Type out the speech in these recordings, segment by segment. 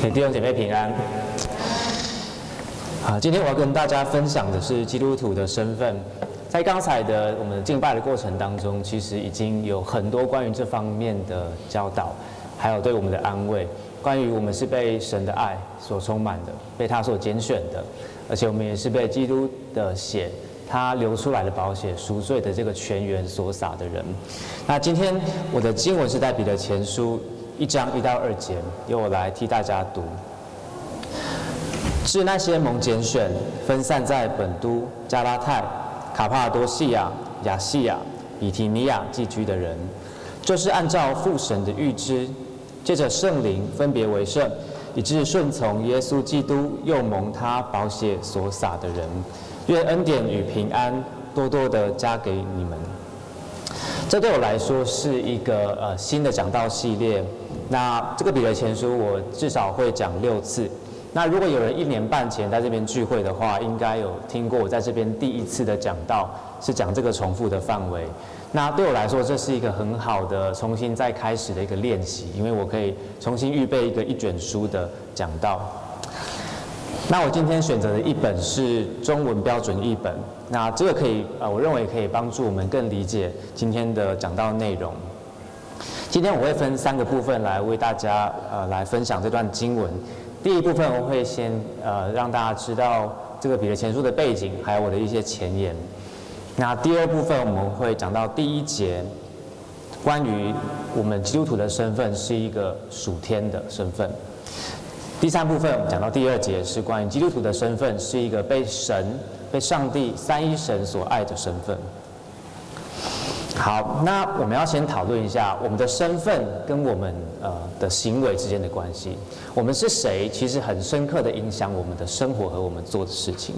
给弟兄姐妹平安。好，今天我要跟大家分享的是基督徒的身份。在刚才的我们敬拜的过程当中，其实已经有很多关于这方面的教导，还有对我们的安慰。关于我们是被神的爱所充满的，被他所拣选的，而且我们也是被基督的血，他流出来的宝血赎罪的这个全员所撒的人。那今天我的经文是在彼得前书一章一到二节，由我来替大家读。是那些蒙拣选、分散在本都、加拉太、卡帕多西亚、亚细亚、比提尼亚寄居的人，就是按照父神的预知，借着圣灵分别为圣，以致顺从耶稣基督，又蒙他宝血所洒的人，愿恩典与平安多多的加给你们。这对我来说是一个呃新的讲道系列。那这个彼得前书，我至少会讲六次。那如果有人一年半前在这边聚会的话，应该有听过我在这边第一次的讲道是讲这个重复的范围。那对我来说，这是一个很好的重新再开始的一个练习，因为我可以重新预备一个一卷书的讲道。那我今天选择的一本是中文标准译本，那这个可以呃，我认为可以帮助我们更理解今天的讲道内容。今天我会分三个部分来为大家呃来分享这段经文。第一部分我会先呃让大家知道这个彼得前书的背景，还有我的一些前言。那第二部分我们会讲到第一节，关于我们基督徒的身份是一个属天的身份。第三部分讲到第二节是关于基督徒的身份是一个被神、被上帝三一神所爱的身份。好，那我们要先讨论一下我们的身份跟我们呃的行为之间的关系。我们是谁，其实很深刻的影响我们的生活和我们做的事情。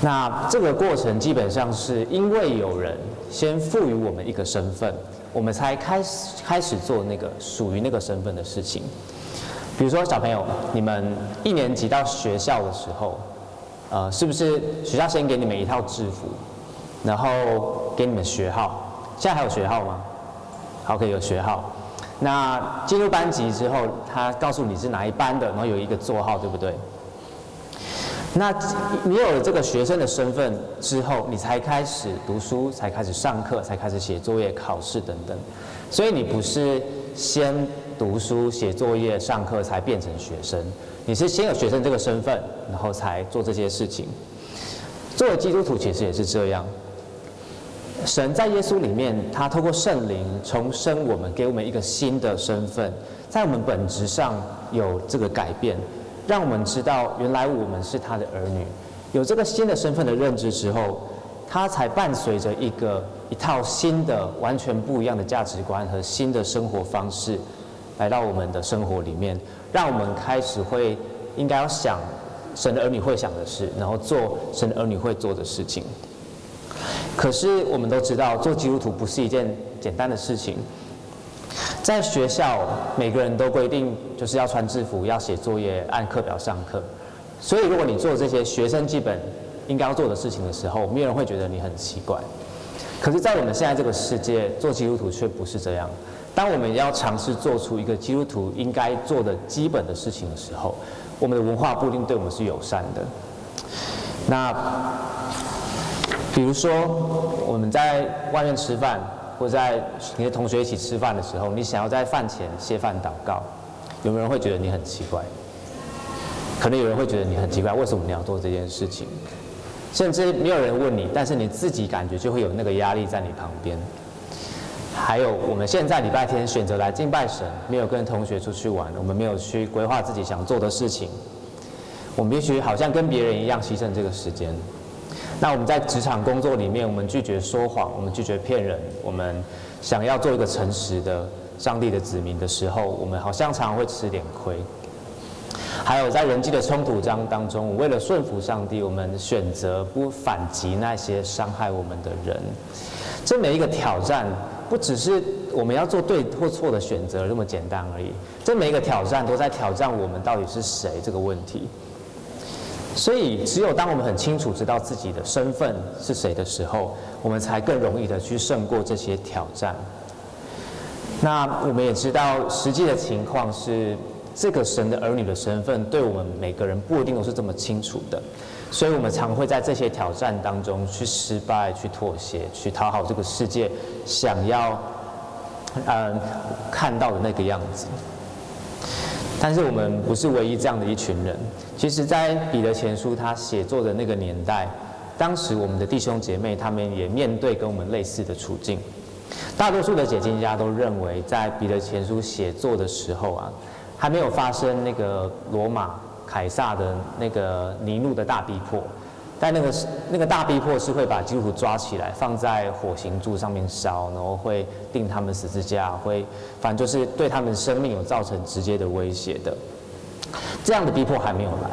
那这个过程基本上是因为有人先赋予我们一个身份，我们才开始开始做那个属于那个身份的事情。比如说小朋友，你们一年级到学校的时候，呃，是不是学校先给你们一套制服？然后给你们学号，现在还有学号吗？好，可以有学号。那进入班级之后，他告诉你是哪一班的，然后有一个座号，对不对？那你有了这个学生的身份之后，你才开始读书，才开始上课，才开始写作业、考试等等。所以你不是先读书、写作业、上课才变成学生，你是先有学生这个身份，然后才做这些事情。作为基督徒，其实也是这样。神在耶稣里面，他透过圣灵重生我们，给我们一个新的身份，在我们本质上有这个改变，让我们知道原来我们是他的儿女。有这个新的身份的认知之后，他才伴随着一个一套新的、完全不一样的价值观和新的生活方式来到我们的生活里面，让我们开始会应该要想神的儿女会想的事，然后做神的儿女会做的事情。可是我们都知道，做基督徒不是一件简单的事情。在学校，每个人都规定就是要穿制服，要写作业，按课表上课。所以，如果你做这些学生基本应该要做的事情的时候，没有人会觉得你很奇怪。可是，在我们现在这个世界，做基督徒却不是这样。当我们要尝试做出一个基督徒应该做的基本的事情的时候，我们的文化不一定对我们是友善的。那。比如说，我们在外面吃饭，或在你的同学一起吃饭的时候，你想要在饭前谢饭祷告，有没有人会觉得你很奇怪？可能有人会觉得你很奇怪，为什么你要做这件事情？甚至没有人问你，但是你自己感觉就会有那个压力在你旁边。还有，我们现在礼拜天选择来敬拜神，没有跟同学出去玩，我们没有去规划自己想做的事情，我们必须好像跟别人一样牺牲这个时间。那我们在职场工作里面，我们拒绝说谎，我们拒绝骗人，我们想要做一个诚实的上帝的子民的时候，我们好像常常会吃点亏。还有在人际的冲突当当中，为了顺服上帝，我们选择不反击那些伤害我们的人。这每一个挑战，不只是我们要做对或错的选择这么简单而已。这每一个挑战都在挑战我们到底是谁这个问题。所以，只有当我们很清楚知道自己的身份是谁的时候，我们才更容易的去胜过这些挑战。那我们也知道，实际的情况是，这个神的儿女的身份，对我们每个人不一定都是这么清楚的，所以我们常会在这些挑战当中去失败、去妥协、去讨好这个世界想要嗯看到的那个样子。但是我们不是唯一这样的一群人。其实，在彼得前书他写作的那个年代，当时我们的弟兄姐妹他们也面对跟我们类似的处境。大多数的解经家都认为，在彼得前书写作的时候啊，还没有发生那个罗马凯撒的那个尼禄的大逼迫。但那个那个大逼迫是会把基督徒抓起来，放在火刑柱上面烧，然后会钉他们十字架，会反正就是对他们生命有造成直接的威胁的。这样的逼迫还没有来，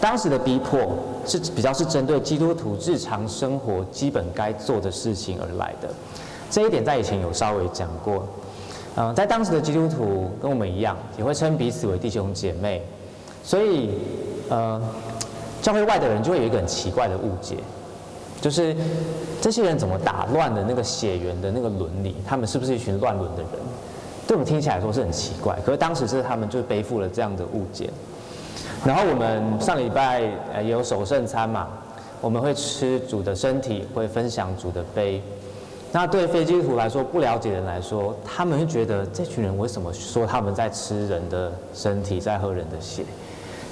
当时的逼迫是比较是针对基督徒日常生活基本该做的事情而来的。这一点在以前有稍微讲过。嗯，在当时的基督徒跟我们一样，也会称彼此为弟兄姐妹，所以呃。教会外的人就会有一个很奇怪的误解，就是这些人怎么打乱了那个血缘的那个伦理？他们是不是一群乱伦的人？对我们听起来说是很奇怪，可是当时是他们就背负了这样的误解。然后我们上礼拜也有守圣餐嘛，我们会吃主的身体，会分享主的杯。那对非基督徒来说，不了解的人来说，他们会觉得这群人为什么说他们在吃人的身体，在喝人的血？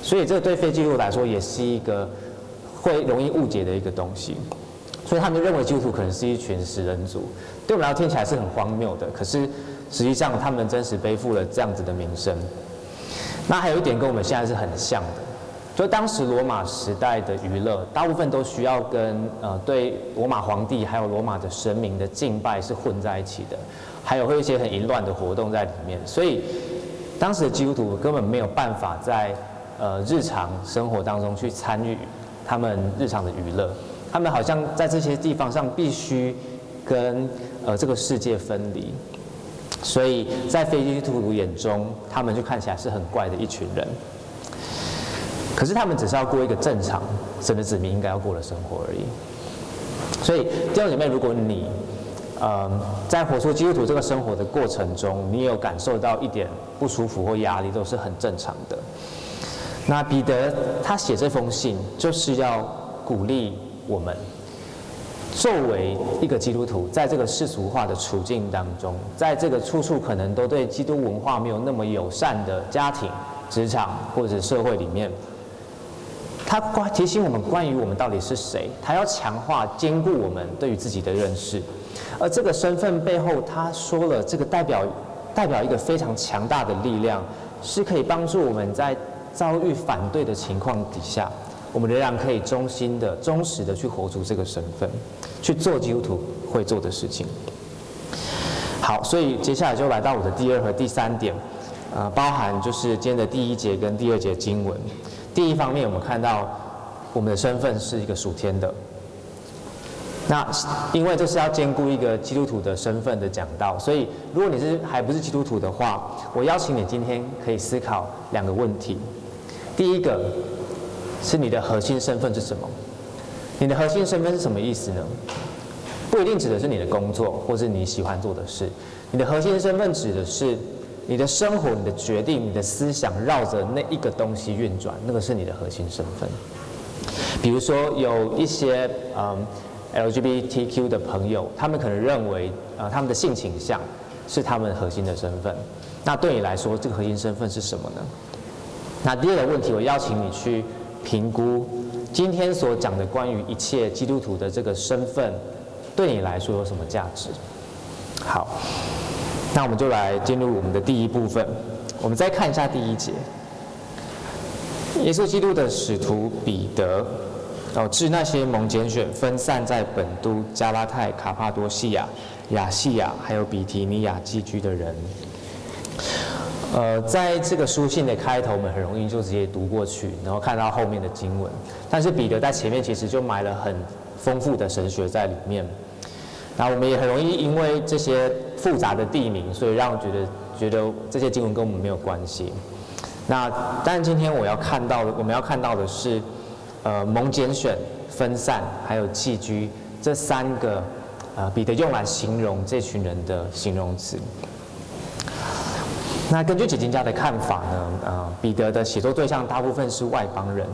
所以这个对非基督徒来说也是一个会容易误解的一个东西，所以他们认为基督徒可能是一群食人族，对我们来说听起来是很荒谬的。可是实际上他们真实背负了这样子的名声。那还有一点跟我们现在是很像的，就当时罗马时代的娱乐，大部分都需要跟呃对罗马皇帝还有罗马的神明的敬拜是混在一起的，还有会有一些很淫乱的活动在里面，所以当时的基督徒根本没有办法在呃，日常生活当中去参与他们日常的娱乐，他们好像在这些地方上必须跟呃这个世界分离，所以在非基督徒眼中，他们就看起来是很怪的一群人。可是他们只是要过一个正常神的子民应该要过的生活而已。所以弟兄姐妹，如果你呃在活出基督徒这个生活的过程中，你有感受到一点不舒服或压力，都是很正常的。那彼得他写这封信，就是要鼓励我们，作为一个基督徒，在这个世俗化的处境当中，在这个处处可能都对基督文化没有那么友善的家庭、职场或者社会里面，他关提醒我们关于我们到底是谁，他要强化、坚固我们对于自己的认识，而这个身份背后，他说了，这个代表代表一个非常强大的力量，是可以帮助我们在。遭遇反对的情况底下，我们仍然可以忠心的、忠实的去活出这个身份，去做基督徒会做的事情。好，所以接下来就来到我的第二和第三点，呃，包含就是今天的第一节跟第二节经文。第一方面，我们看到我们的身份是一个属天的。那因为这是要兼顾一个基督徒的身份的讲道，所以如果你是还不是基督徒的话，我邀请你今天可以思考两个问题。第一个是你的核心身份是什么？你的核心身份是什么意思呢？不一定指的是你的工作或是你喜欢做的事。你的核心身份指的是你的生活、你的决定、你的思想绕着那一个东西运转，那个是你的核心身份。比如说有一些嗯 LGBTQ 的朋友，他们可能认为呃他们的性倾向是他们核心的身份。那对你来说，这个核心身份是什么呢？那第二个问题，我邀请你去评估今天所讲的关于一切基督徒的这个身份，对你来说有什么价值？好，那我们就来进入我们的第一部分。我们再看一下第一节，耶稣基督的使徒彼得，哦，致那些蒙拣选、分散在本都、加拉太、卡帕多西亚、亚细亚，还有比提尼亚寄居的人。呃，在这个书信的开头，我们很容易就直接读过去，然后看到后面的经文。但是彼得在前面其实就埋了很丰富的神学在里面。那我们也很容易因为这些复杂的地名，所以让我觉得觉得这些经文跟我们没有关系。那但今天我要看到的，我们要看到的是，呃，蒙拣选、分散还有寄居这三个，呃，彼得用来形容这群人的形容词。那根据解经家的看法呢，呃，彼得的写作对象大部分是外邦人，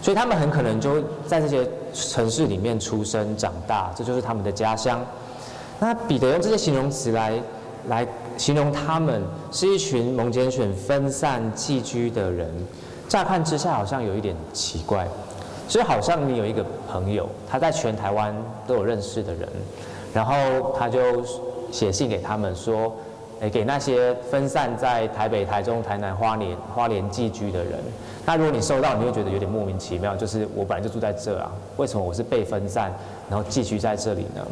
所以他们很可能就在这些城市里面出生长大，这就是他们的家乡。那彼得用这些形容词来来形容他们是一群蒙拣选、分散寄居的人，乍看之下好像有一点奇怪。所以好像你有一个朋友，他在全台湾都有认识的人，然后他就写信给他们说，诶，给那些分散在台北、台中、台南、花莲、花莲寄居的人。那如果你收到，你会觉得有点莫名其妙，就是我本来就住在这啊，为什么我是被分散，然后寄居在这里呢？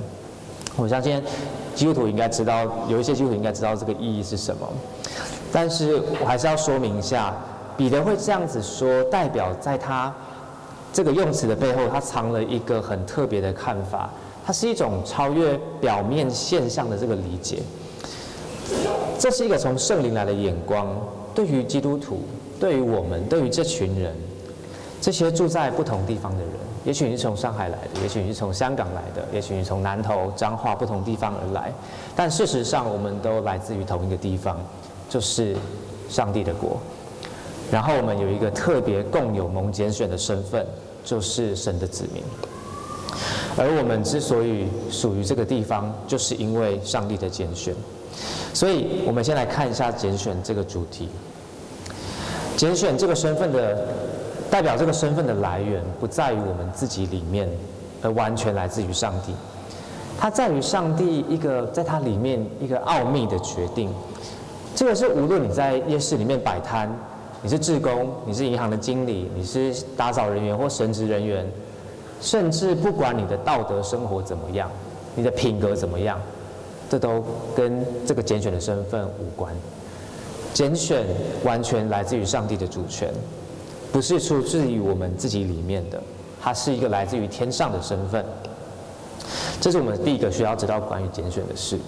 我相信基督徒应该知道，有一些基督徒应该知道这个意义是什么。但是我还是要说明一下，彼得会这样子说，代表在他。这个用词的背后，他藏了一个很特别的看法，它是一种超越表面现象的这个理解。这是一个从圣灵来的眼光，对于基督徒，对于我们，对于这群人，这些住在不同地方的人，也许你是从上海来的，也许你是从香港来的，也许你从南投、彰化不同地方而来，但事实上，我们都来自于同一个地方，就是上帝的国。然后我们有一个特别共有蒙拣选的身份，就是神的子民。而我们之所以属于这个地方，就是因为上帝的拣选。所以，我们先来看一下拣选这个主题。拣选这个身份的代表，这个身份的来源不在于我们自己里面，而完全来自于上帝。它在于上帝一个在它里面一个奥秘的决定。这个是无论你在夜市里面摆摊。你是志工，你是银行的经理，你是打扫人员或神职人员，甚至不管你的道德生活怎么样，你的品格怎么样，这都跟这个拣选的身份无关。拣选完全来自于上帝的主权，不是出自于我们自己里面的，它是一个来自于天上的身份。这是我们第一个需要知道关于拣选的事。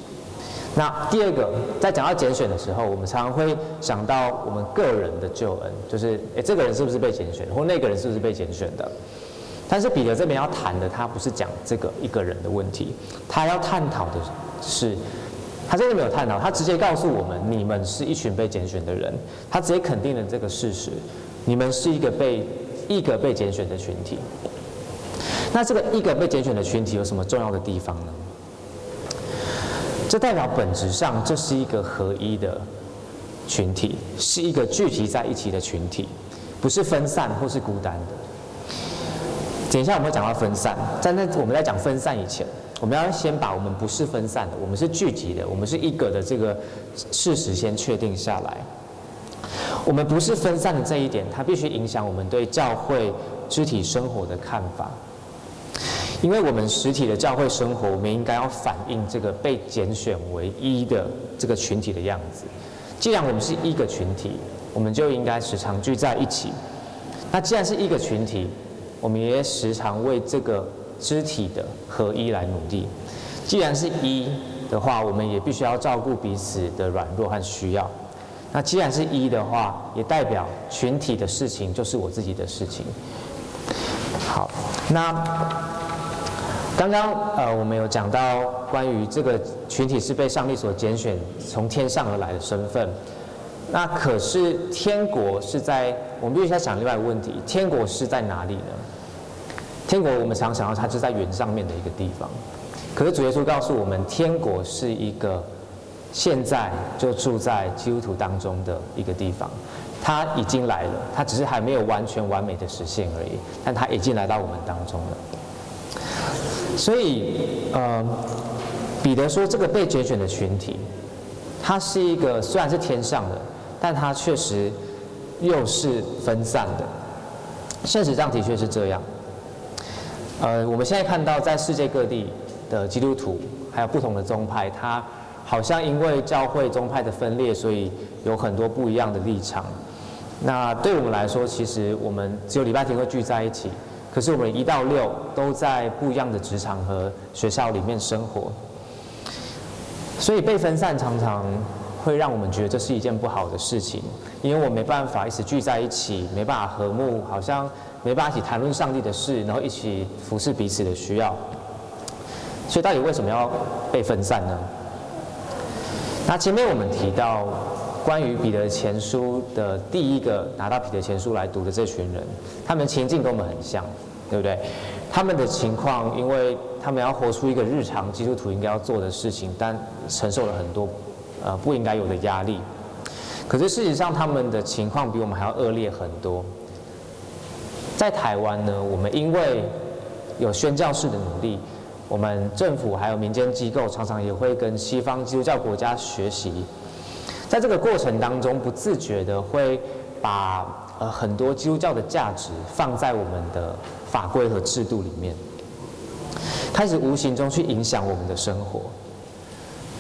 那第二个，在讲到拣选的时候，我们常常会想到我们个人的救恩，就是诶，这个人是不是被拣选，或那个人是不是被拣选的？但是彼得这边要谈的，他不是讲这个一个人的问题，他要探讨的是，他真的没有探讨，他直接告诉我们，你们是一群被拣选的人，他直接肯定了这个事实，你们是一个被一个被拣选的群体。那这个一个被拣选的群体有什么重要的地方呢？这代表本质上，这是一个合一的群体，是一个聚集在一起的群体，不是分散或是孤单的。等一下我们会讲到分散，在那我们在讲分散以前，我们要先把我们不是分散的，我们是聚集的，我们是一个的这个事实先确定下来。我们不是分散的这一点，它必须影响我们对教会肢体生活的看法。因为我们实体的教会生活，我们应该要反映这个被拣选为一的这个群体的样子。既然我们是一个群体，我们就应该时常聚在一起。那既然是一个群体，我们也时常为这个肢体的合一来努力。既然是一的话，我们也必须要照顾彼此的软弱和需要。那既然是一的话，也代表群体的事情就是我自己的事情。好，那。刚刚呃，我们有讲到关于这个群体是被上帝所拣选，从天上而来的身份。那可是天国是在，我们必须要想另外一个问题：天国是在哪里呢？天国我们常想到它就在云上面的一个地方。可是主耶稣告诉我们，天国是一个现在就住在基督徒当中的一个地方。它已经来了，它只是还没有完全完美的实现而已，但它已经来到我们当中了。所以，呃，彼得说，这个被拣选的群体，它是一个虽然是天上的，但它确实又是分散的。现实上的确是这样。呃，我们现在看到，在世界各地的基督徒，还有不同的宗派，它好像因为教会宗派的分裂，所以有很多不一样的立场。那对我们来说，其实我们只有礼拜天会聚在一起。可是我们一到六都在不一样的职场和学校里面生活，所以被分散常常会让我们觉得这是一件不好的事情，因为我没办法一直聚在一起，没办法和睦，好像没办法一起谈论上帝的事，然后一起服侍彼此的需要。所以到底为什么要被分散呢？那前面我们提到，关于彼得前书的第一个拿到彼得前书来读的这群人，他们情境跟我们很像，对不对？他们的情况，因为他们要活出一个日常基督徒应该要做的事情，但承受了很多呃不应该有的压力。可是事实上，他们的情况比我们还要恶劣很多。在台湾呢，我们因为有宣教士的努力，我们政府还有民间机构常常也会跟西方基督教国家学习。在这个过程当中，不自觉的会把呃很多基督教的价值放在我们的法规和制度里面，开始无形中去影响我们的生活。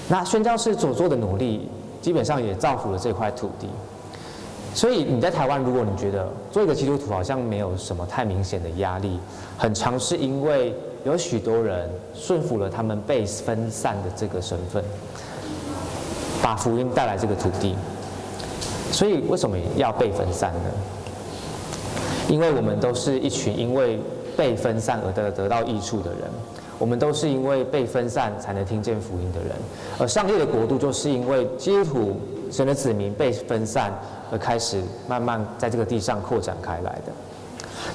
那宣教士所做的努力，基本上也造福了这块土地。所以你在台湾，如果你觉得做一个基督徒好像没有什么太明显的压力，很常是因为有许多人顺服了他们被分散的这个身份。把福音带来这个土地，所以为什么要被分散呢？因为我们都是一群因为被分散而得得到益处的人，我们都是因为被分散才能听见福音的人，而上帝的国度就是因为基督徒神的子民被分散而开始慢慢在这个地上扩展开来的，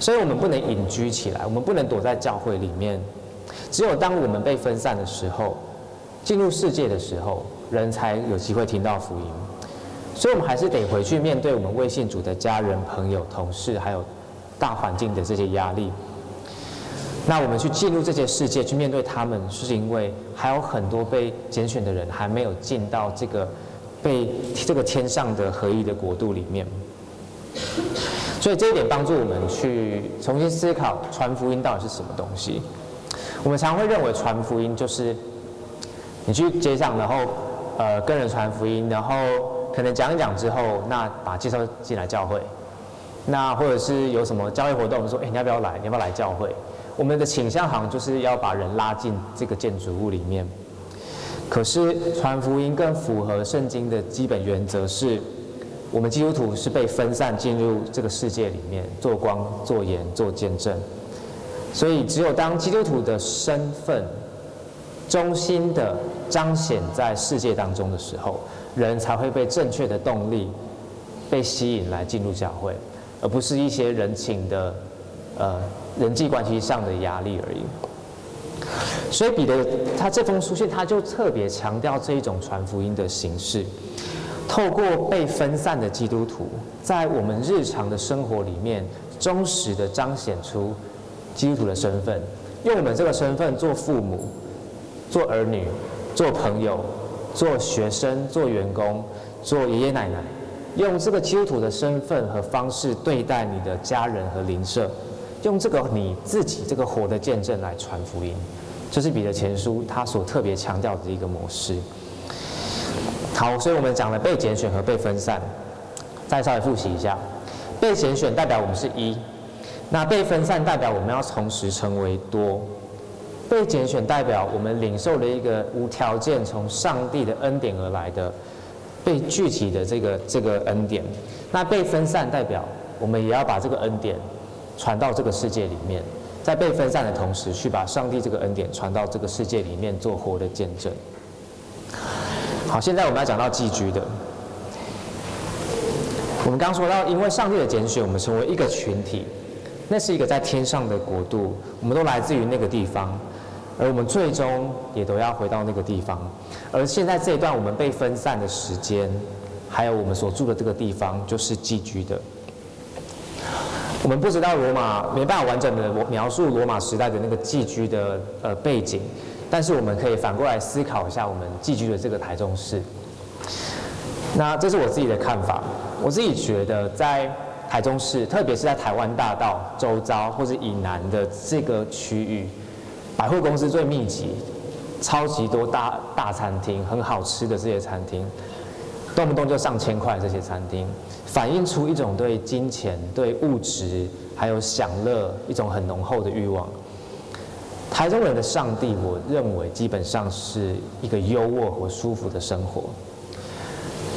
所以我们不能隐居起来，我们不能躲在教会里面，只有当我们被分散的时候，进入世界的时候。人才有机会听到福音，所以我们还是得回去面对我们未信主的家人、朋友、同事，还有大环境的这些压力。那我们去进入这些世界，去面对他们，是因为还有很多被拣选的人还没有进到这个被这个天上的合一的国度里面。所以这一点帮助我们去重新思考传福音到底是什么东西。我们常会认为传福音就是你去街上，然后。呃，跟人传福音，然后可能讲一讲之后，那把介绍进来教会，那或者是有什么教会活动，我们说，哎，你要不要来？你要不要来教会？我们的倾向好像就是要把人拉进这个建筑物里面。可是传福音更符合圣经的基本原则是，我们基督徒是被分散进入这个世界里面，做光、做盐、做见证。所以只有当基督徒的身份。中心的彰显在世界当中的时候，人才会被正确的动力被吸引来进入教会，而不是一些人情的呃人际关系上的压力而已。所以彼得他这封书信他就特别强调这一种传福音的形式，透过被分散的基督徒，在我们日常的生活里面忠实的彰显出基督徒的身份，用我们这个身份做父母。做儿女、做朋友、做学生、做员工、做爷爷奶奶，用这个基督徒的身份和方式对待你的家人和邻舍，用这个你自己这个活的见证来传福音，这是彼得前书他所特别强调的一个模式。好，所以我们讲了被拣选和被分散，再稍微复习一下，被拣选代表我们是一，那被分散代表我们要同时成为多。被拣选代表我们领受了一个无条件从上帝的恩典而来的被具体的这个这个恩典。那被分散代表我们也要把这个恩典传到这个世界里面，在被分散的同时，去把上帝这个恩典传到这个世界里面做活的见证。好，现在我们要讲到寄居的。我们刚说到，因为上帝的拣选，我们成为一个群体，那是一个在天上的国度，我们都来自于那个地方。而我们最终也都要回到那个地方，而现在这一段我们被分散的时间，还有我们所住的这个地方，就是寄居的。我们不知道罗马没办法完整的描述罗马时代的那个寄居的呃背景，但是我们可以反过来思考一下我们寄居的这个台中市。那这是我自己的看法，我自己觉得在台中市，特别是在台湾大道周遭或者以南的这个区域。百货公司最密集，超级多大大餐厅，很好吃的这些餐厅，动不动就上千块。这些餐厅反映出一种对金钱、对物质还有享乐一种很浓厚的欲望。台中人的上帝，我认为基本上是一个优渥和舒服的生活。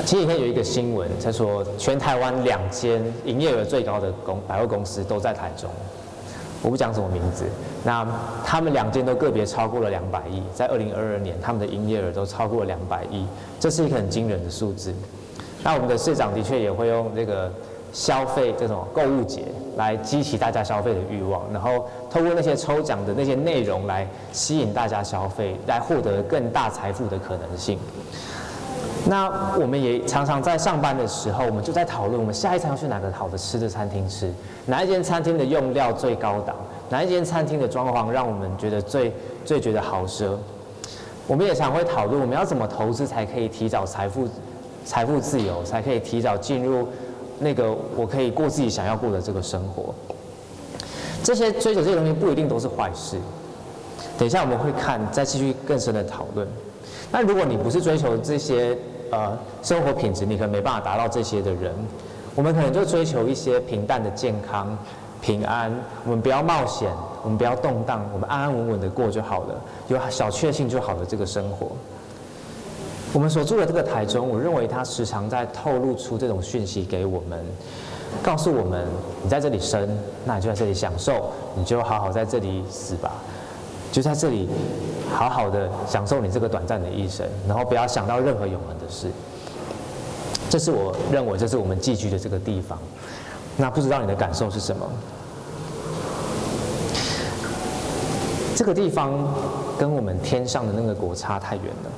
前几天有一个新闻，他说全台湾两间营业额最高的公百货公司都在台中。我不讲什么名字，那他们两间都个别超过了两百亿，在二零二二年，他们的营业额都超过了两百亿，这是一个很惊人的数字。那我们的市长的确也会用这个消费这种购物节来激起大家消费的欲望，然后透过那些抽奖的那些内容来吸引大家消费，来获得更大财富的可能性。那我们也常常在上班的时候，我们就在讨论，我们下一餐要去哪个好的吃的餐厅吃，哪一间餐厅的用料最高档，哪一间餐厅的装潢让我们觉得最最觉得豪奢。我们也常会讨论，我们要怎么投资才可以提早财富、财富自由，才可以提早进入那个我可以过自己想要过的这个生活。这些追求这些东西不一定都是坏事。等一下我们会看，再继续更深的讨论。那如果你不是追求这些呃生活品质，你可能没办法达到这些的人，我们可能就追求一些平淡的健康。平安，我们不要冒险，我们不要动荡，我们安安稳稳的过就好了，有小确幸就好了。这个生活，我们所住的这个台中，我认为它时常在透露出这种讯息给我们，告诉我们：你在这里生，那你就在这里享受，你就好好在这里死吧，就在这里好好的享受你这个短暂的一生，然后不要想到任何永恒的事。这是我认为，这是我们寄居的这个地方。那不知道你的感受是什么？这个地方跟我们天上的那个国差太远了。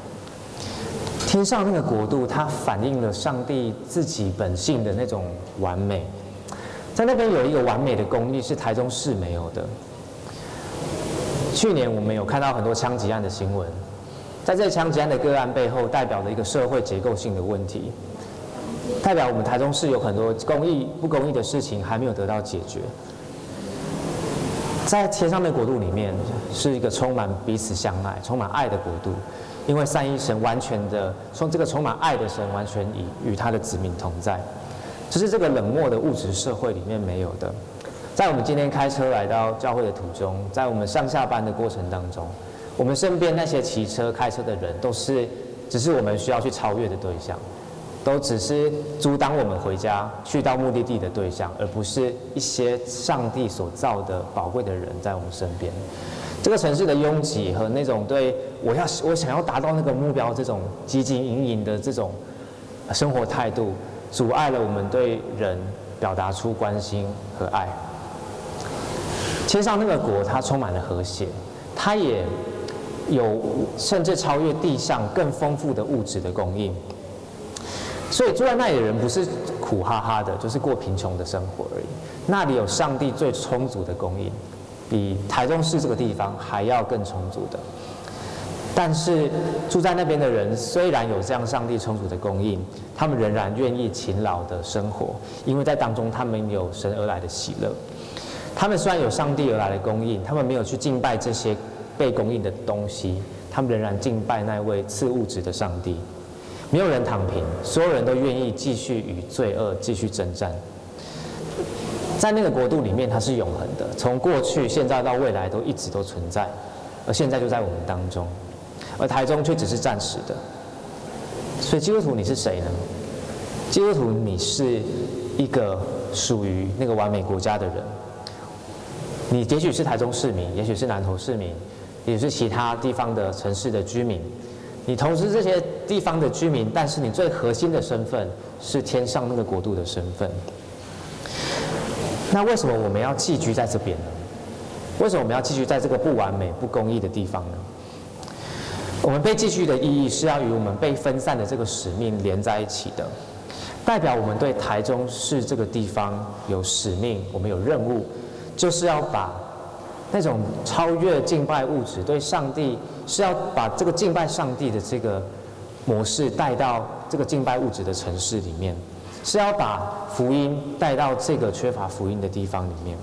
天上那个国度，它反映了上帝自己本性的那种完美。在那边有一个完美的公寓，是台中市没有的。去年我们有看到很多枪击案的新闻，在这枪击案的个案背后，代表了一个社会结构性的问题。代表我们台中市有很多公益不公益的事情还没有得到解决。在天上的国度里面，是一个充满彼此相爱、充满爱的国度，因为三一神完全的从这个充满爱的神完全与与他的子民同在，这是这个冷漠的物质社会里面没有的。在我们今天开车来到教会的途中，在我们上下班的过程当中，我们身边那些骑车、开车的人，都是只是我们需要去超越的对象。都只是阻挡我们回家去到目的地的对象，而不是一些上帝所造的宝贵的人在我们身边。这个城市的拥挤和那种对我要我想要达到那个目标这种汲汲营营的这种生活态度，阻碍了我们对人表达出关心和爱。天上那个国，它充满了和谐，它也有甚至超越地上更丰富的物质的供应。所以住在那里的人不是苦哈哈的，就是过贫穷的生活而已。那里有上帝最充足的供应，比台中市这个地方还要更充足的。但是住在那边的人虽然有这样上帝充足的供应，他们仍然愿意勤劳的生活，因为在当中他们有神而来的喜乐。他们虽然有上帝而来的供应，他们没有去敬拜这些被供应的东西，他们仍然敬拜那位赐物质的上帝。没有人躺平，所有人都愿意继续与罪恶继续征战。在那个国度里面，它是永恒的，从过去、现在到未来都一直都存在，而现在就在我们当中。而台中却只是暂时的。所以基督徒你是谁呢？基督徒你是一个属于那个完美国家的人。你也许是台中市民，也许是南投市民，也是其他地方的城市的居民。你同时这些地方的居民，但是你最核心的身份是天上那个国度的身份。那为什么我们要寄居在这边呢？为什么我们要寄居在这个不完美、不公义的地方呢？我们被寄居的意义是要与我们被分散的这个使命连在一起的，代表我们对台中市这个地方有使命，我们有任务，就是要把。那种超越敬拜物质，对上帝是要把这个敬拜上帝的这个模式带到这个敬拜物质的城市里面，是要把福音带到这个缺乏福音的地方里面。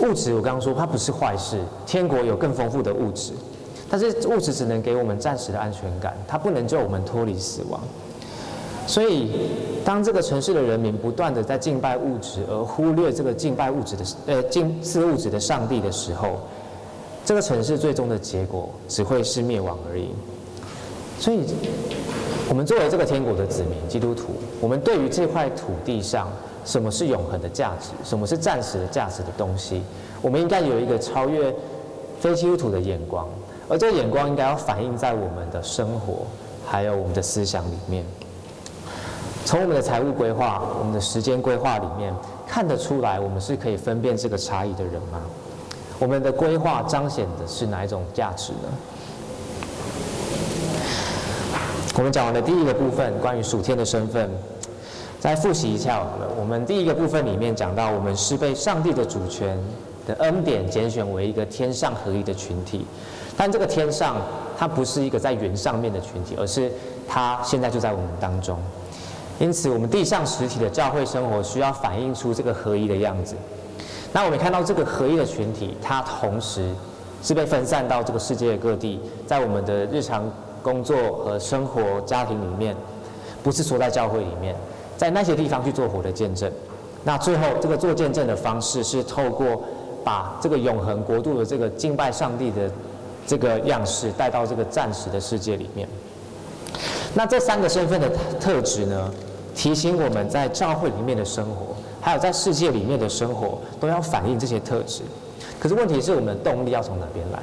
物质，我刚刚说它不是坏事，天国有更丰富的物质，但是物质只能给我们暂时的安全感，它不能救我们脱离死亡。所以，当这个城市的人民不断的在敬拜物质，而忽略这个敬拜物质的呃敬赐物质的上帝的时候，这个城市最终的结果只会是灭亡而已。所以，我们作为这个天国的子民，基督徒，我们对于这块土地上什么是永恒的价值，什么是暂时的价值的东西，我们应该有一个超越非基督徒的眼光，而这个眼光应该要反映在我们的生活还有我们的思想里面。从我们的财务规划、我们的时间规划里面看得出来，我们是可以分辨这个差异的人吗？我们的规划彰显的是哪一种价值呢？我们讲完的第一个部分，关于属天的身份，再复习一下好了。我们第一个部分里面讲到，我们是被上帝的主权的恩典拣选为一个天上合一的群体，但这个天上它不是一个在云上面的群体，而是它现在就在我们当中。因此，我们地上实体的教会生活需要反映出这个合一的样子。那我们看到这个合一的群体，它同时是被分散到这个世界各地，在我们的日常。工作和生活、家庭里面，不是说在教会里面，在那些地方去做活的见证。那最后，这个做见证的方式是透过把这个永恒国度的这个敬拜上帝的这个样式带到这个暂时的世界里面。那这三个身份的特质呢，提醒我们在教会里面的生活，还有在世界里面的生活，都要反映这些特质。可是问题是我们的动力要从哪边来？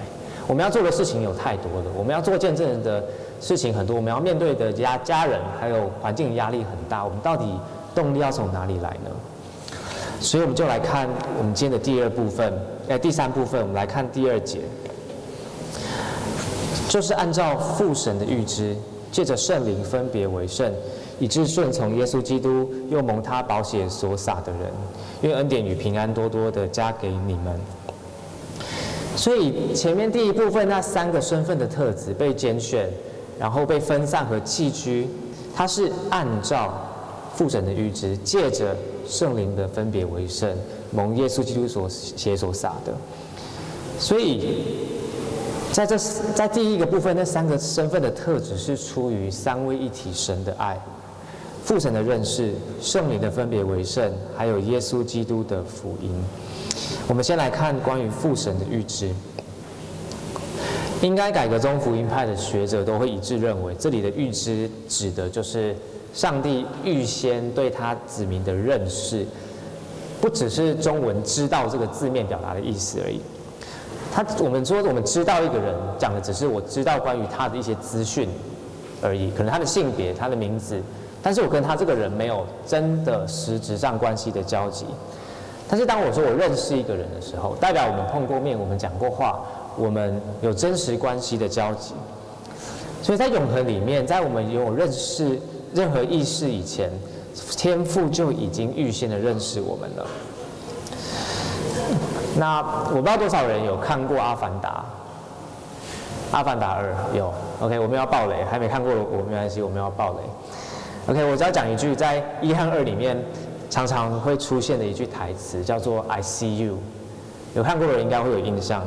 我们要做的事情有太多了，我们要做见证人的事情很多，我们要面对的家家人还有环境压力很大，我们到底动力要从哪里来呢？所以我们就来看我们今天的第二部分，哎，第三部分，我们来看第二节，就是按照父神的预知，借着圣灵分别为圣，以致顺从耶稣基督，又蒙他宝血所撒的人，愿恩典与平安多多的加给你们。所以前面第一部分那三个身份的特质被拣选，然后被分散和寄居，它是按照复审的预知，借着圣灵的分别为圣，蒙耶稣基督所写所撒的。所以在这在第一个部分那三个身份的特质是出于三位一体神的爱，父神的认识，圣灵的分别为圣，还有耶稣基督的福音。我们先来看关于父神的预知。应该改革宗福音派的学者都会一致认为，这里的预知指的就是上帝预先对他子民的认识，不只是中文“知道”这个字面表达的意思而已。他我们说我们知道一个人，讲的只是我知道关于他的一些资讯而已，可能他的性别、他的名字，但是我跟他这个人没有真的实质上关系的交集。但是当我说我认识一个人的时候，代表我们碰过面，我们讲过话，我们有真实关系的交集。所以在永恒里面，在我们有认识任何意识以前，天父就已经预先的认识我们了。那我不知道多少人有看过《阿凡达》？《阿凡达二》有？OK，我们要爆雷，还没看过我没关系，我们要爆雷。OK，我只要讲一句，在一和二里面。常常会出现的一句台词叫做 “I see you”，有看过的人应该会有印象。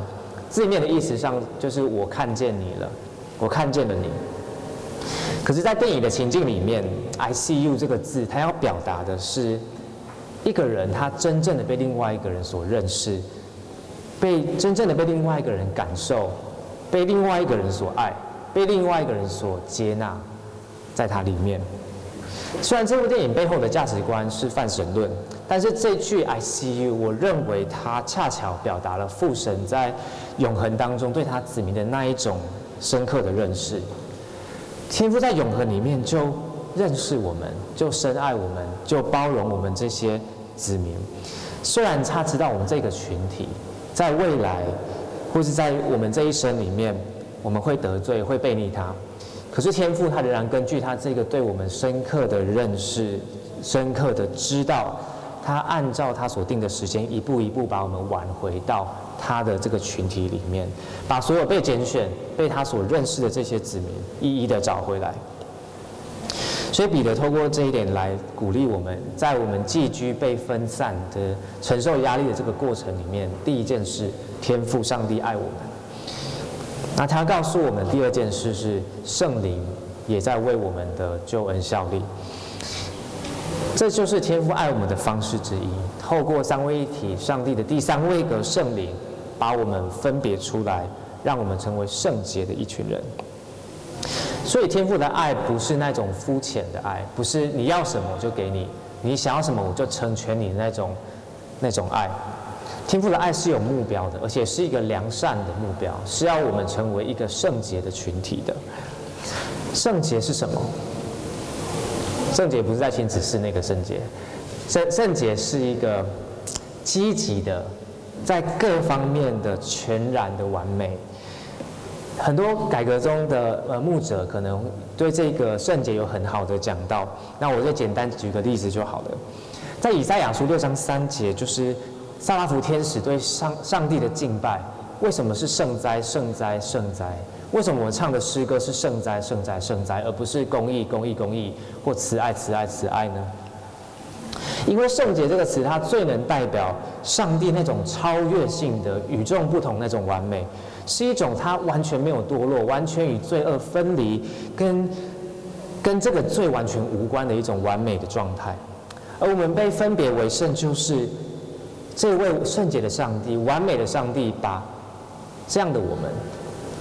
字面的意思上就是我看见你了，我看见了你。可是，在电影的情境里面，“I see you” 这个字，它要表达的是一个人他真正的被另外一个人所认识，被真正的被另外一个人感受，被另外一个人所爱，被另外一个人所接纳，在他里面。虽然这部电影背后的价值观是泛神论，但是这句 “I see you”，我认为它恰巧表达了父神在永恒当中对他子民的那一种深刻的认识。天父在永恒里面就认识我们，就深爱我们，就包容我们这些子民。虽然他知道我们这个群体在未来或是在我们这一生里面，我们会得罪，会背逆他。可是天父他仍然根据他这个对我们深刻的认识、深刻的知道，他按照他所定的时间，一步一步把我们挽回到他的这个群体里面，把所有被拣选、被他所认识的这些子民一一的找回来。所以彼得透过这一点来鼓励我们，在我们寄居、被分散的承受压力的这个过程里面，第一件事，天父上帝爱我们。那他告诉我们第二件事是圣灵也在为我们的救恩效力，这就是天父爱我们的方式之一。透过三位一体上帝的第三位格圣灵，把我们分别出来，让我们成为圣洁的一群人。所以天父的爱不是那种肤浅的爱，不是你要什么我就给你，你想要什么我就成全你那种那种爱。天父的爱是有目标的，而且是一个良善的目标，是要我们成为一个圣洁的群体的。圣洁是什么？圣洁不是在亲子室那个圣洁，圣圣洁是一个积极的，在各方面的全然的完美。很多改革中的呃牧者可能对这个圣洁有很好的讲道，那我就简单举个例子就好了。在以赛亚书六章三节，就是萨拉福天使对上上帝的敬拜，为什么是圣哉圣哉圣哉？为什么我唱的诗歌是圣哉圣哉圣哉，而不是公义公义公义或慈爱慈爱慈爱呢？因为圣洁这个词，它最能代表上帝那种超越性的与众不同那种完美，是一种他完全没有堕落，完全与罪恶分离，跟跟这个罪完全无关的一种完美的状态。而我们被分别为圣，就是这位圣洁的上帝、完美的上帝，把这样的我们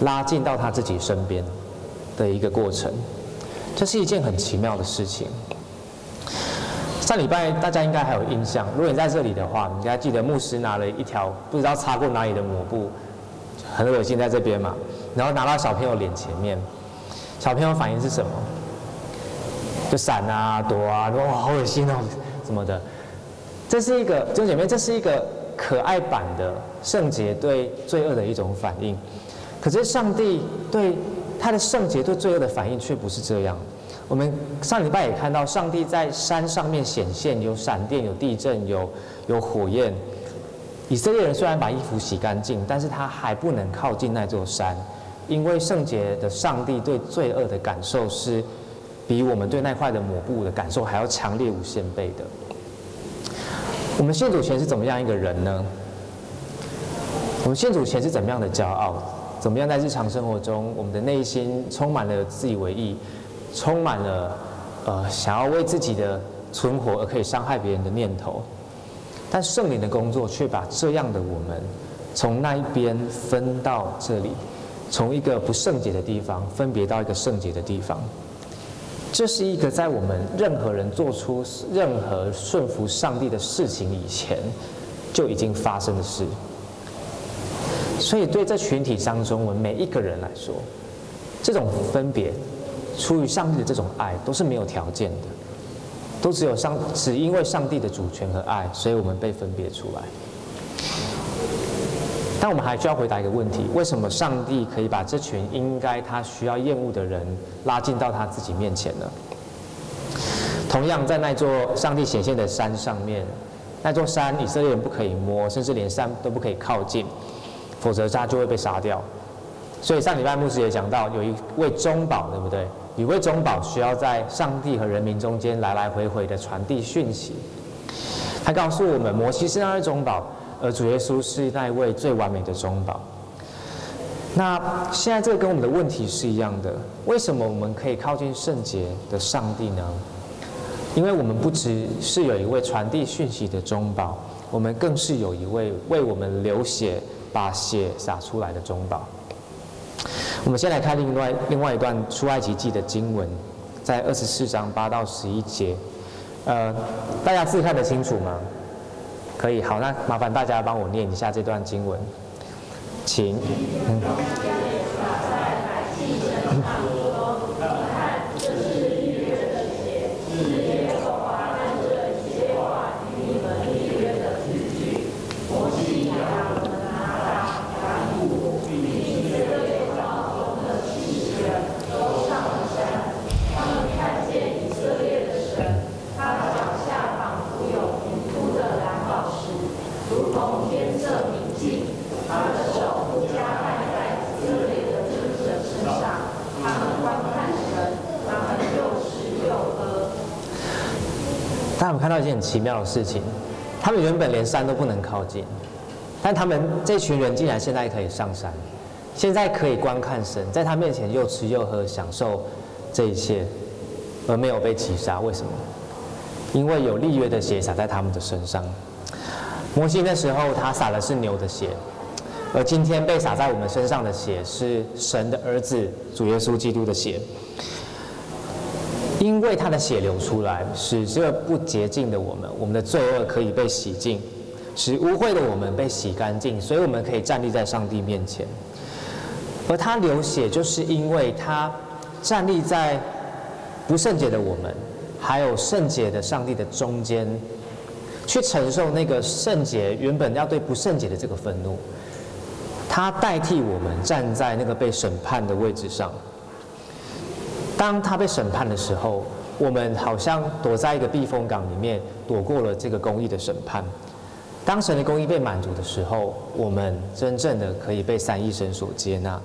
拉进到他自己身边的一个过程。这是一件很奇妙的事情。上礼拜大家应该还有印象，如果你在这里的话，你应该记得牧师拿了一条不知道擦过哪里的抹布，很恶心在这边嘛，然后拿到小朋友脸前面，小朋友反应是什么？就闪啊、躲啊，哇，好恶心哦！什么的，这是一个弟兄姐妹，这是一个可爱版的圣洁对罪恶的一种反应。可是上帝对他的圣洁对罪恶的反应却不是这样。我们上礼拜也看到，上帝在山上面显现，有闪电，有地震，有有火焰。以色列人虽然把衣服洗干净，但是他还不能靠近那座山，因为圣洁的上帝对罪恶的感受是。比我们对那块的抹布的感受还要强烈无限倍的。我们信主前是怎么样一个人呢？我们信主前是怎么样的骄傲？怎么样在日常生活中，我们的内心充满了自以为意，充满了呃想要为自己的存活而可以伤害别人的念头？但圣灵的工作却把这样的我们从那一边分到这里，从一个不圣洁的地方分别到一个圣洁的地方。这是一个在我们任何人做出任何顺服上帝的事情以前就已经发生的事。所以，对这群体当中，我们每一个人来说，这种分别出于上帝的这种爱都是没有条件的，都只有上只因为上帝的主权和爱，所以我们被分别出来。但我们还需要回答一个问题：为什么上帝可以把这群应该他需要厌恶的人拉近到他自己面前呢？同样，在那座上帝显现的山上面，那座山以色列人不可以摸，甚至连山都不可以靠近，否则他就会被杀掉。所以上礼拜牧师也讲到，有一位中保，对不对？一位中保需要在上帝和人民中间来来回回的传递讯息。他告诉我们，摩西是那位中保。而主耶稣是那一位最完美的中保。那现在这个跟我们的问题是一样的，为什么我们可以靠近圣洁的上帝呢？因为我们不只是有一位传递讯息的中保，我们更是有一位为我们流血、把血洒出来的中保。我们先来看另外另外一段出埃及记的经文，在二十四章八到十一节。呃，大家字看得清楚吗？可以，好，那麻烦大家帮我念一下这段经文，请。嗯到一件很奇妙的事情，他们原本连山都不能靠近，但他们这群人竟然现在可以上山，现在可以观看神，在他面前又吃又喝，享受这一切，而没有被击杀。为什么？因为有立约的血洒在他们的身上。摩西那时候他洒的是牛的血，而今天被洒在我们身上的血是神的儿子主耶稣基督的血。因为他的血流出来，使这不洁净的我们，我们的罪恶可以被洗净，使污秽的我们被洗干净，所以我们可以站立在上帝面前。而他流血，就是因为他站立在不圣洁的我们，还有圣洁的上帝的中间，去承受那个圣洁原本要对不圣洁的这个愤怒。他代替我们站在那个被审判的位置上。当他被审判的时候，我们好像躲在一个避风港里面，躲过了这个公义的审判。当神的公义被满足的时候，我们真正的可以被三一神所接纳。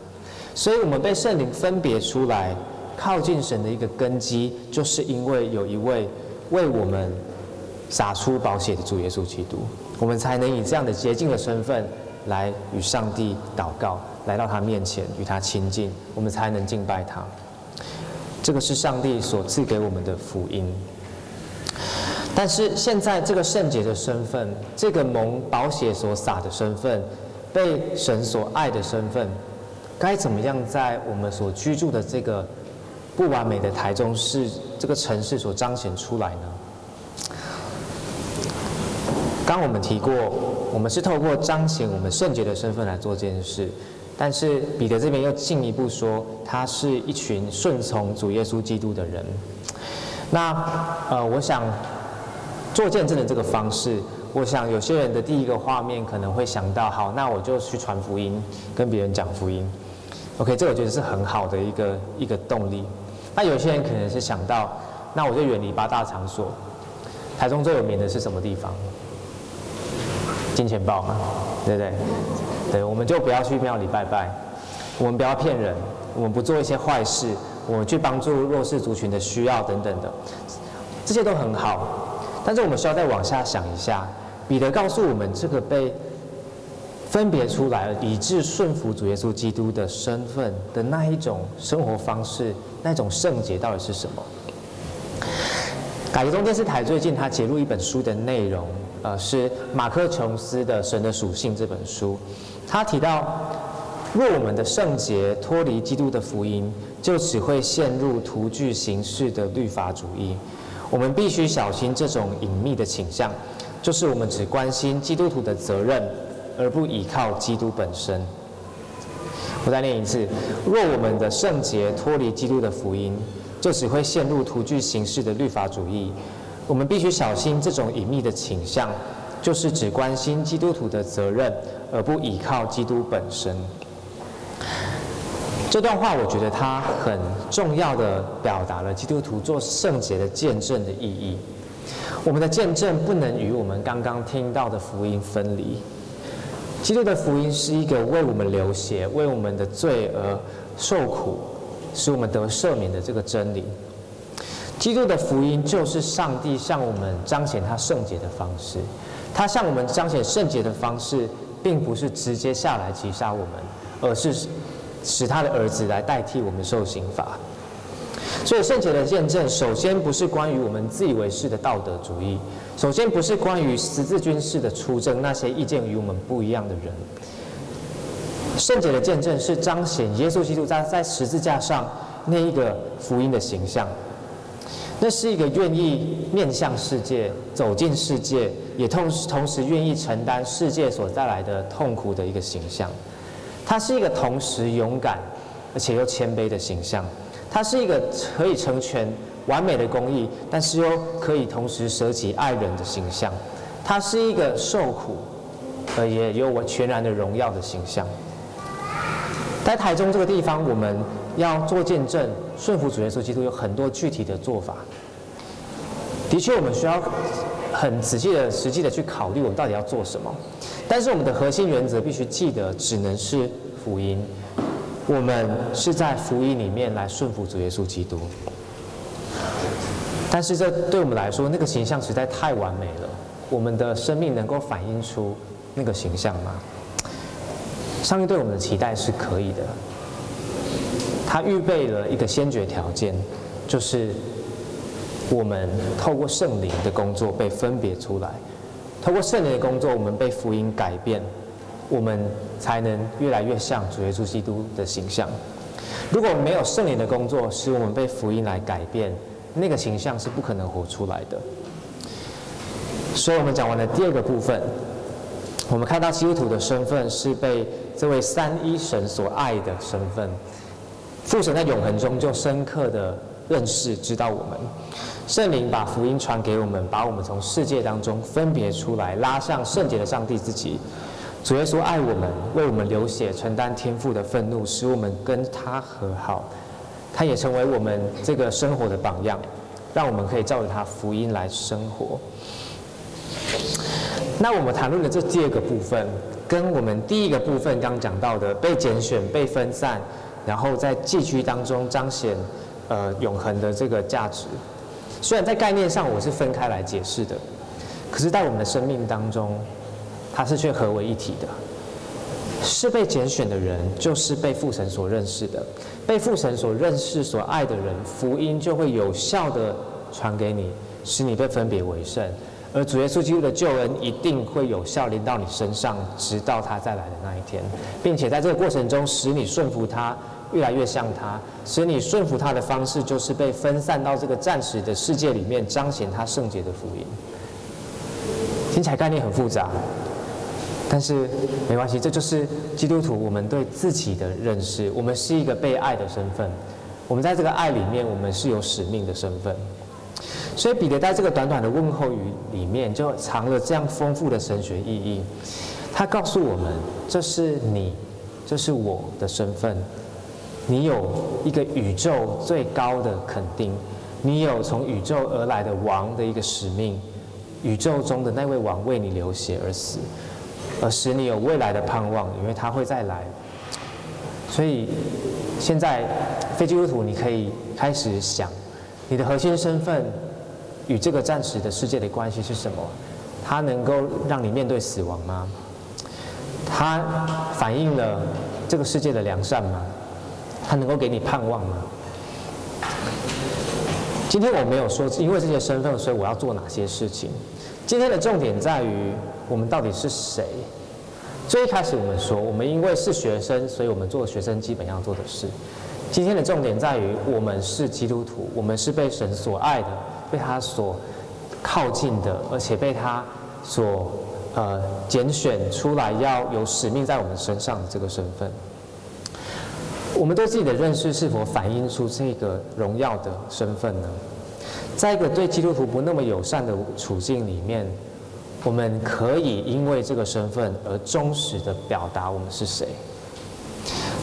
所以，我们被圣灵分别出来，靠近神的一个根基，就是因为有一位为我们洒出宝血的主耶稣基督，我们才能以这样的洁净的身份。来与上帝祷告，来到他面前与他亲近，我们才能敬拜他。这个是上帝所赐给我们的福音。但是现在这个圣洁的身份，这个蒙宝血所洒的身份，被神所爱的身份，该怎么样在我们所居住的这个不完美的台中市这个城市所彰显出来呢？刚我们提过，我们是透过彰显我们圣洁的身份来做这件事，但是彼得这边又进一步说，他是一群顺从主耶稣基督的人。那呃，我想做见证的这个方式，我想有些人的第一个画面可能会想到，好，那我就去传福音，跟别人讲福音。OK，这我觉得是很好的一个一个动力。那有些人可能是想到，那我就远离八大场所。台中最有名的是什么地方？金钱豹嘛，对不对？对，我们就不要去庙里拜拜，我们不要骗人，我们不做一些坏事，我们去帮助弱势族群的需要等等的，这些都很好。但是我们需要再往下想一下，彼得告诉我们，这个被分别出来，以致顺服主耶稣基督的身份的那一种生活方式，那种圣洁到底是什么？改革中电视台最近他揭露一本书的内容。呃，是马克琼斯的《神的属性》这本书，他提到，若我们的圣洁脱离基督的福音，就只会陷入徒具形式的律法主义。我们必须小心这种隐秘的倾向，就是我们只关心基督徒的责任，而不依靠基督本身。我再念一次：若我们的圣洁脱离基督的福音，就只会陷入徒具形式的律法主义。我们必须小心这种隐秘的倾向，就是只关心基督徒的责任，而不依靠基督本身。这段话我觉得它很重要的表达了基督徒做圣洁的见证的意义。我们的见证不能与我们刚刚听到的福音分离。基督的福音是一个为我们流血、为我们的罪而受苦，使我们得赦免的这个真理。基督的福音就是上帝向我们彰显他圣洁的方式。他向我们彰显圣洁的方式，并不是直接下来击杀我们，而是使他的儿子来代替我们受刑罚。所以圣洁的见证，首先不是关于我们自以为是的道德主义，首先不是关于十字军式的出征那些意见与我们不一样的人。圣洁的见证是彰显耶稣基督在在十字架上那一个福音的形象。那是一个愿意面向世界、走进世界，也同时同时愿意承担世界所带来的痛苦的一个形象。他是一个同时勇敢而且又谦卑的形象。他是一个可以成全完美的公义，但是又可以同时舍己爱人的形象。他是一个受苦而也有我全然的荣耀的形象。在台中这个地方，我们。要做见证，顺服主耶稣基督有很多具体的做法。的确，我们需要很仔细的、实际的去考虑我们到底要做什么。但是，我们的核心原则必须记得，只能是福音。我们是在福音里面来顺服主耶稣基督。但是，这对我们来说，那个形象实在太完美了。我们的生命能够反映出那个形象吗？上帝对我们的期待是可以的。他预备了一个先决条件，就是我们透过圣灵的工作被分别出来，透过圣灵的工作，我们被福音改变，我们才能越来越像主耶稣基督的形象。如果没有圣灵的工作，使我们被福音来改变，那个形象是不可能活出来的。所以，我们讲完了第二个部分，我们看到基督徒的身份是被这位三一神所爱的身份。父神在永恒中就深刻的认识、知道我们。圣灵把福音传给我们，把我们从世界当中分别出来，拉向圣洁的上帝自己。主耶稣爱我们，为我们流血，承担天父的愤怒，使我们跟他和好。他也成为我们这个生活的榜样，让我们可以照着他福音来生活。那我们谈论的这第二个部分，跟我们第一个部分刚讲到的被拣选、被分散，然后在寄居当中彰显呃永恒的这个价值。虽然在概念上我是分开来解释的，可是，在我们的生命当中，它是却合为一体的。是被拣选的人，就是被父神所认识的，被父神所认识、所爱的人，福音就会有效的传给你，使你被分别为圣。而主耶稣基督的救恩一定会有效临到你身上，直到他再来的那一天，并且在这个过程中，使你顺服他。越来越像他，使你顺服他的方式，就是被分散到这个暂时的世界里面，彰显他圣洁的福音。听起来概念很复杂，但是没关系，这就是基督徒我们对自己的认识。我们是一个被爱的身份，我们在这个爱里面，我们是有使命的身份。所以彼得在这个短短的问候语里面，就藏了这样丰富的神学意义。他告诉我们，这是你，这是我的身份。你有一个宇宙最高的肯定，你有从宇宙而来的王的一个使命，宇宙中的那位王为你流血而死，而使你有未来的盼望，因为他会再来。所以，现在非基督徒，你可以开始想，你的核心身份与这个暂时的世界的关系是什么？它能够让你面对死亡吗？它反映了这个世界的良善吗？他能够给你盼望吗？今天我没有说，因为这些身份，所以我要做哪些事情。今天的重点在于，我们到底是谁？最一开始我们说，我们因为是学生，所以我们做学生基本要做的事。今天的重点在于，我们是基督徒，我们是被神所爱的，被他所靠近的，而且被他所呃拣选出来，要有使命在我们身上的这个身份。我们对自己的认识是否反映出这个荣耀的身份呢？在一个对基督徒不那么友善的处境里面，我们可以因为这个身份而忠实的表达我们是谁。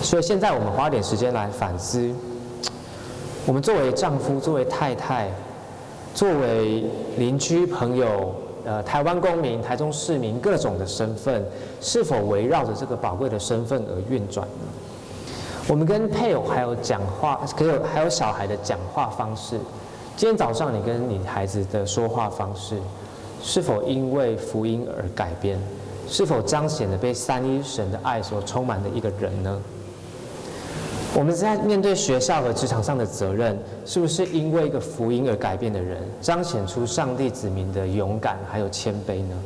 所以现在我们花点时间来反思：我们作为丈夫、作为太太、作为邻居、朋友、呃，台湾公民、台中市民各种的身份，是否围绕着这个宝贵的身份而运转呢？我们跟配偶还有讲话，可有还有小孩的讲话方式。今天早上你跟你孩子的说话方式，是否因为福音而改变？是否彰显了被三一神的爱所充满的一个人呢？我们在面对学校和职场上的责任，是不是因为一个福音而改变的人，彰显出上帝子民的勇敢还有谦卑呢？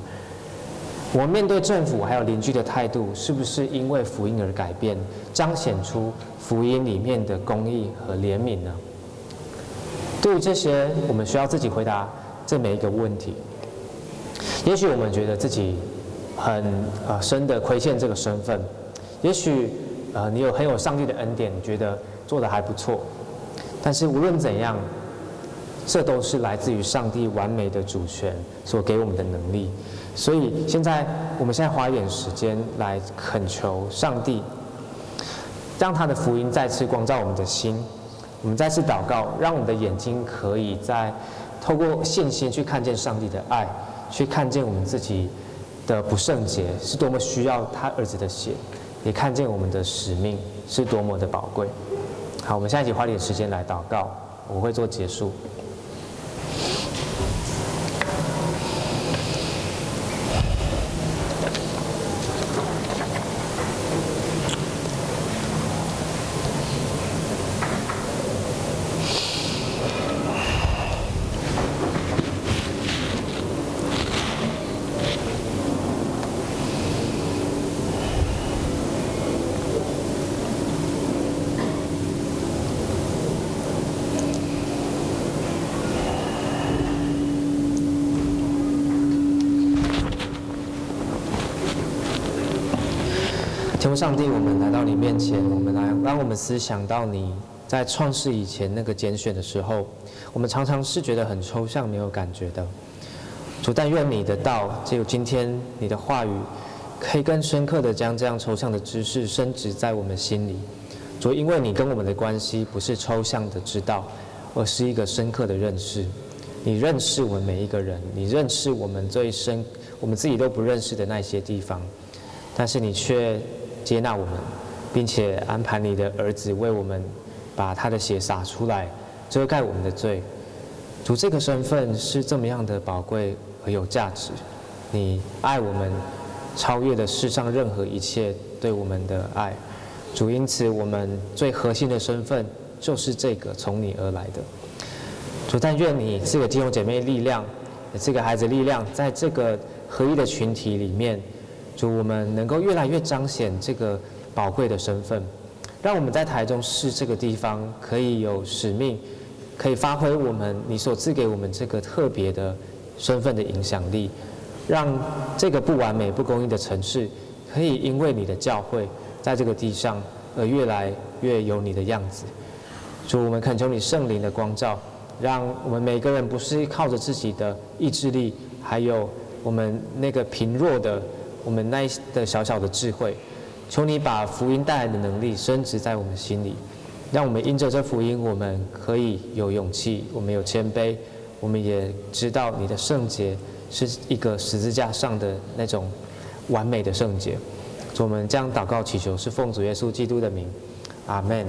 我们面对政府还有邻居的态度，是不是因为福音而改变，彰显出福音里面的公义和怜悯呢？对于这些，我们需要自己回答这每一个问题。也许我们觉得自己很呃深的亏欠这个身份，也许呃你有很有上帝的恩典，你觉得做得还不错，但是无论怎样，这都是来自于上帝完美的主权所给我们的能力。所以现在，我们现在花一点时间来恳求上帝，让他的福音再次光照我们的心。我们再次祷告，让我们的眼睛可以再透过信心去看见上帝的爱，去看见我们自己的不圣洁是多么需要他儿子的血，也看见我们的使命是多么的宝贵。好，我们现在一起花点时间来祷告，我会做结束。上帝，我们来到你面前，我们来让我们思想到你在创世以前那个拣选的时候，我们常常是觉得很抽象、没有感觉的。主，但愿你的道，只有今天你的话语，可以更深刻的将这样抽象的知识深植在我们心里。主，因为你跟我们的关系不是抽象的知道，而是一个深刻的认识。你认识我们每一个人，你认识我们最深，我们自己都不认识的那些地方，但是你却接纳我们，并且安排你的儿子为我们把他的血洒出来，遮盖我们的罪。主，这个身份是这么样的宝贵和有价值。你爱我们，超越了世上任何一切对我们的爱。主，因此我们最核心的身份就是这个从你而来的。主，但愿你这个弟兄姐妹力量，这个孩子力量，在这个合一的群体里面，主，我们能够越来越彰显这个宝贵的身份，让我们在台中市这个地方可以有使命，可以发挥我们你所赐给我们这个特别的身份的影响力，让这个不完美、不公义的城市，可以因为你的教会在这个地上而越来越有你的样子。主，我们恳求你圣灵的光照。让我们每个人不是靠着自己的意志力，还有我们那个贫弱的、我们那的小小的智慧，求你把福音带来的能力深植在我们心里，让我们因着这福音，我们可以有勇气，我们有谦卑，我们也知道你的圣洁是一个十字架上的那种完美的圣洁。我们将祷告祈求，是奉主耶稣基督的名，阿门。